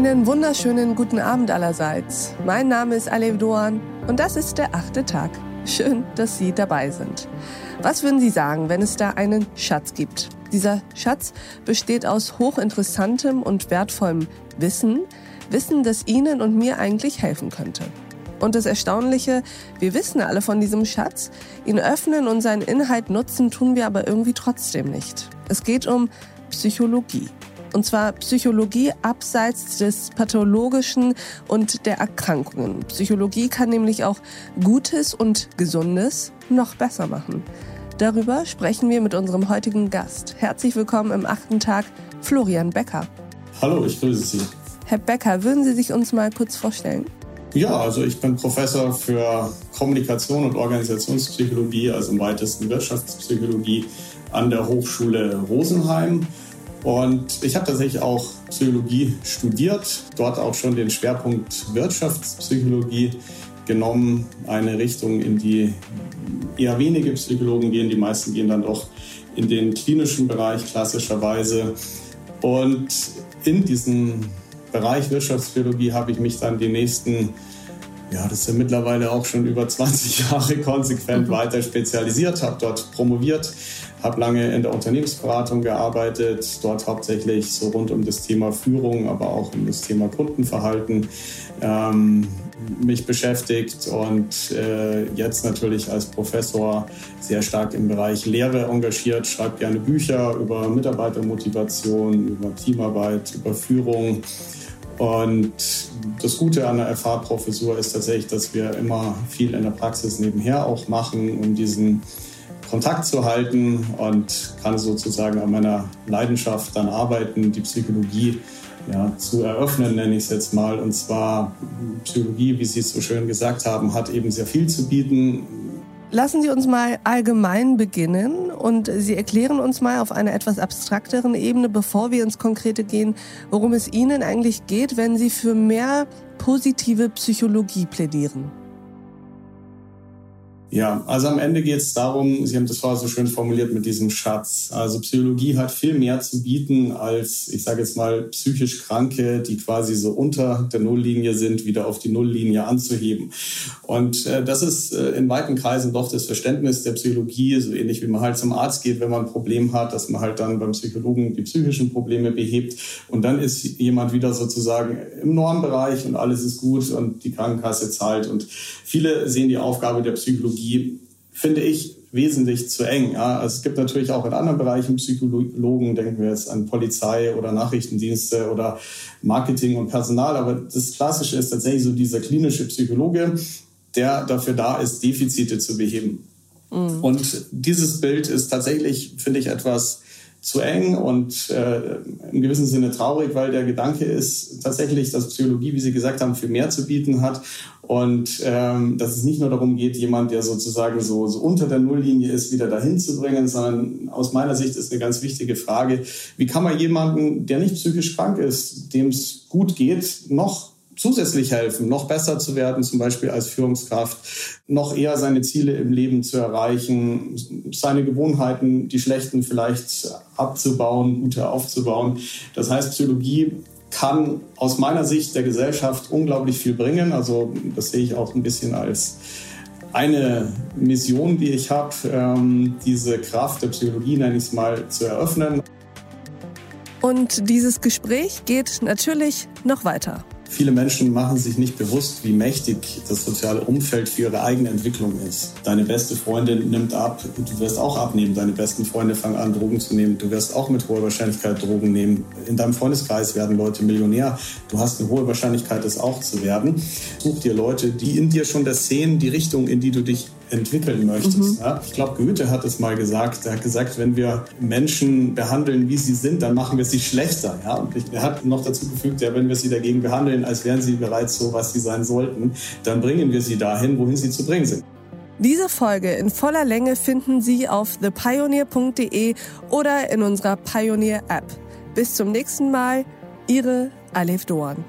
Einen wunderschönen guten Abend allerseits. Mein Name ist Alev Doan und das ist der achte Tag. Schön, dass Sie dabei sind. Was würden Sie sagen, wenn es da einen Schatz gibt? Dieser Schatz besteht aus hochinteressantem und wertvollem Wissen, Wissen, das Ihnen und mir eigentlich helfen könnte. Und das Erstaunliche, wir wissen alle von diesem Schatz, ihn öffnen und seinen Inhalt nutzen tun wir aber irgendwie trotzdem nicht. Es geht um Psychologie. Und zwar Psychologie abseits des Pathologischen und der Erkrankungen. Psychologie kann nämlich auch Gutes und Gesundes noch besser machen. Darüber sprechen wir mit unserem heutigen Gast. Herzlich willkommen im achten Tag, Florian Becker. Hallo, ich grüße Sie. Herr Becker, würden Sie sich uns mal kurz vorstellen? Ja, also ich bin Professor für Kommunikation und Organisationspsychologie, also im weitesten Wirtschaftspsychologie an der Hochschule Rosenheim. Und ich habe tatsächlich auch Psychologie studiert, dort auch schon den Schwerpunkt Wirtschaftspsychologie genommen, eine Richtung, in die eher wenige Psychologen gehen, die meisten gehen dann doch in den klinischen Bereich klassischerweise. Und in diesem Bereich Wirtschaftspsychologie habe ich mich dann die nächsten, ja, das ist ja mittlerweile auch schon über 20 Jahre konsequent weiter spezialisiert, habe dort promoviert, habe lange in der Unternehmensberatung gearbeitet, dort hauptsächlich so rund um das Thema Führung, aber auch um das Thema Kundenverhalten ähm, mich beschäftigt und äh, jetzt natürlich als Professor sehr stark im Bereich Lehre engagiert, schreibe gerne Bücher über Mitarbeitermotivation, über Teamarbeit, über Führung. Und das Gute an der FH-Professur ist tatsächlich, dass wir immer viel in der Praxis nebenher auch machen, um diesen Kontakt zu halten und kann sozusagen an meiner Leidenschaft dann arbeiten, die Psychologie ja, zu eröffnen, nenne ich es jetzt mal. Und zwar Psychologie, wie Sie es so schön gesagt haben, hat eben sehr viel zu bieten. Lassen Sie uns mal allgemein beginnen und Sie erklären uns mal auf einer etwas abstrakteren Ebene, bevor wir ins Konkrete gehen, worum es Ihnen eigentlich geht, wenn Sie für mehr positive Psychologie plädieren. Ja, also am Ende geht es darum, Sie haben das vorher so schön formuliert mit diesem Schatz. Also Psychologie hat viel mehr zu bieten als, ich sage jetzt mal, psychisch Kranke, die quasi so unter der Nulllinie sind, wieder auf die Nulllinie anzuheben. Und äh, das ist äh, in weiten Kreisen doch das Verständnis der Psychologie, so ähnlich wie man halt zum Arzt geht, wenn man ein Problem hat, dass man halt dann beim Psychologen die psychischen Probleme behebt. Und dann ist jemand wieder sozusagen im Normbereich und alles ist gut und die Krankenkasse zahlt. Und viele sehen die Aufgabe der Psychologie Psychologie, finde ich, wesentlich zu eng. Ja. Es gibt natürlich auch in anderen Bereichen Psychologen, denken wir jetzt an Polizei oder Nachrichtendienste oder Marketing und Personal, aber das Klassische ist tatsächlich so dieser klinische Psychologe, der dafür da ist, Defizite zu beheben. Mhm. Und dieses Bild ist tatsächlich, finde ich, etwas zu eng und äh, im gewissen Sinne traurig, weil der Gedanke ist tatsächlich, dass Psychologie, wie Sie gesagt haben, viel mehr zu bieten hat. Und ähm, dass es nicht nur darum geht, jemand, der sozusagen so, so unter der Nulllinie ist, wieder dahin zu bringen, sondern aus meiner Sicht ist eine ganz wichtige Frage, wie kann man jemanden, der nicht psychisch krank ist, dem es gut geht, noch zusätzlich helfen, noch besser zu werden, zum Beispiel als Führungskraft, noch eher seine Ziele im Leben zu erreichen, seine Gewohnheiten, die schlechten vielleicht abzubauen, gute aufzubauen. Das heißt, Psychologie kann aus meiner Sicht der Gesellschaft unglaublich viel bringen. Also das sehe ich auch ein bisschen als eine Mission, die ich habe, ähm, diese Kraft der Psychologie, nenne ich es mal, zu eröffnen. Und dieses Gespräch geht natürlich noch weiter. Viele Menschen machen sich nicht bewusst, wie mächtig das soziale Umfeld für ihre eigene Entwicklung ist. Deine beste Freundin nimmt ab, du wirst auch abnehmen. Deine besten Freunde fangen an, Drogen zu nehmen. Du wirst auch mit hoher Wahrscheinlichkeit Drogen nehmen. In deinem Freundeskreis werden Leute Millionär. Du hast eine hohe Wahrscheinlichkeit, das auch zu werden. Such dir Leute, die in dir schon das sehen, die Richtung, in die du dich entwickeln möchtest. Mhm. Ja, ich glaube, Goethe hat es mal gesagt. Er hat gesagt, wenn wir Menschen behandeln, wie sie sind, dann machen wir sie schlechter. Ja? Und er hat noch dazu gefügt, ja, wenn wir sie dagegen behandeln, als wären sie bereits so, was sie sein sollten, dann bringen wir sie dahin, wohin sie zu bringen sind. Diese Folge in voller Länge finden Sie auf thepioneer.de oder in unserer Pioneer App. Bis zum nächsten Mal, Ihre Alef Doan.